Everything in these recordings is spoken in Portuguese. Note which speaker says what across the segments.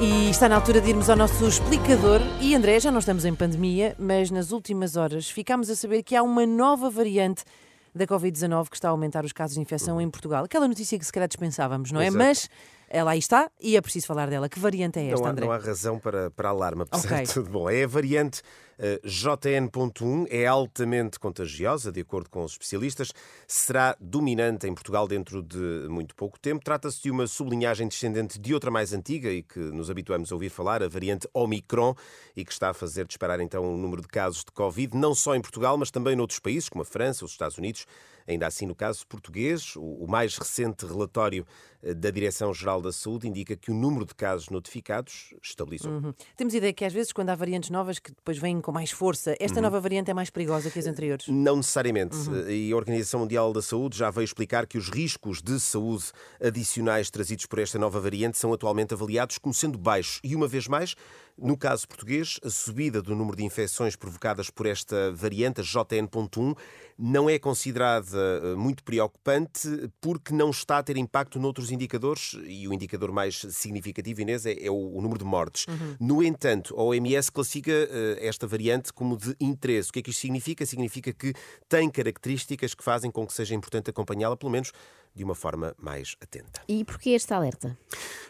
Speaker 1: E está na altura de irmos ao nosso explicador. E André, já não estamos em pandemia, mas nas últimas horas ficámos a saber que há uma nova variante da Covid-19 que está a aumentar os casos de infecção em Portugal. Aquela notícia que se calhar dispensávamos, não é?
Speaker 2: Exato.
Speaker 1: Mas ela aí está e é preciso falar dela. Que variante é esta,
Speaker 2: Não há,
Speaker 1: André?
Speaker 2: não há razão para, para alarme, apesar
Speaker 1: Ok.
Speaker 2: de tudo bom. É a variante JN.1, é altamente contagiosa, de acordo com os especialistas, será dominante em Portugal dentro de muito pouco tempo. Trata-se de uma sublinhagem descendente de outra mais antiga e que nos habituamos a ouvir falar, a variante Omicron, e que está a fazer disparar então o número de casos de Covid, não só em Portugal, mas também noutros países, como a França, os Estados Unidos. Ainda assim, no caso português, o mais recente relatório eh, da Direção-Geral da Saúde indica que o número de casos notificados estabilizou.
Speaker 1: Uhum. Temos ideia que às vezes, quando há variantes novas que depois vêm com mais força, esta nova variante é mais perigosa que as anteriores.
Speaker 2: Não necessariamente. E a Organização Mundial da Saúde já veio explicar que os riscos de saúde adicionais trazidos por esta nova variante são atualmente avaliados como sendo baixos. E uma vez mais, no caso português, a subida do número de infecções provocadas por esta variante, a JN.1, não é considerada eh, muito preocupante porque não está a ter impacto noutros indicadores e o indicador mais significativo, Inês, é, é o, número de mortes. No entanto, a OMS classifica eh, esta variante como de interesse. O que é que isto significa? Significa que tem características que fazem com que seja importante acompanhá-la, pelo menos de uma forma mais atenta.
Speaker 3: E porquê este alerta?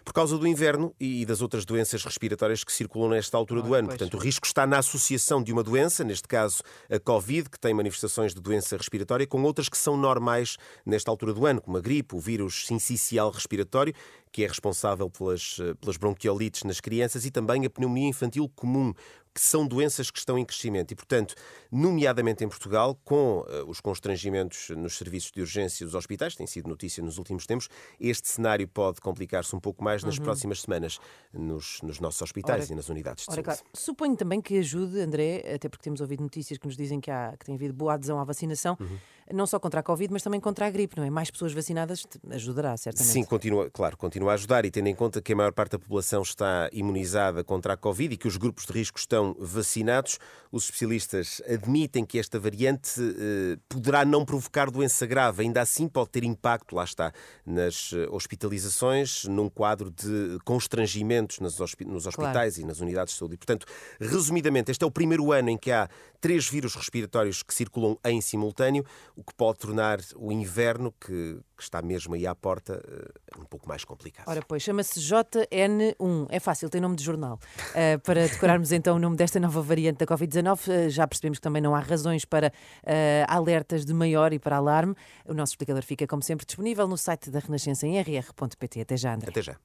Speaker 2: Por causa do inverno e das outras doenças respiratórias que circulam nesta altura do ano.
Speaker 1: pois.
Speaker 2: Portanto, o risco está na associação de uma doença, neste caso a Covid, que tem manifestações de doença respiratória, com outras que são normais nesta altura do ano, como a gripe, o vírus sincicial respiratório, que é responsável pelas, eh, pelas bronquiolites nas crianças, e também a pneumonia infantil comum, que são doenças que estão em crescimento. E, portanto, nomeadamente em Portugal, com eh, os constrangimentos nos serviços de urgência dos hospitais, tem sido notícia nos últimos tempos, este cenário pode complicar-se um pouco mais nas próximas semanas nos, nos nossos hospitais
Speaker 1: Ora-
Speaker 2: e nas unidades de
Speaker 1: Ora,
Speaker 2: saúde.
Speaker 1: claro, suponho também que ajude, André, até porque temos ouvido notícias que nos dizem que, há, que tem havido boa adesão à vacinação,
Speaker 2: Uhum.
Speaker 1: Não só contra a Covid, mas também contra a gripe, não é? Mais pessoas vacinadas ajudará, certamente.
Speaker 2: Sim, continua, claro, continua a ajudar e tendo em conta que a maior parte da população está imunizada contra a Covid e que os grupos de risco estão vacinados, os especialistas admitem que esta variante eh, poderá não provocar doença grave, ainda assim pode ter impacto, lá está, nas eh, hospitalizações, num quadro de constrangimentos nos hospitais e nas unidades de saúde. E, portanto, resumidamente, este é o primeiro ano em que há três vírus respiratórios que circulam em simultâneo, o que pode tornar o inverno, que, que está mesmo aí à porta, eh, um pouco mais complicado.
Speaker 1: Ora, pois, chama-se JN1. É fácil, tem nome de jornal. Uh, para decorarmos então o nome desta nova variante da Covid-19, uh, já percebemos que também não há razões para uh, alertas de maior e para alarme. O nosso explicador fica, como sempre, disponível no site da Renascença em rr.pt. Até já, André.
Speaker 2: Até já.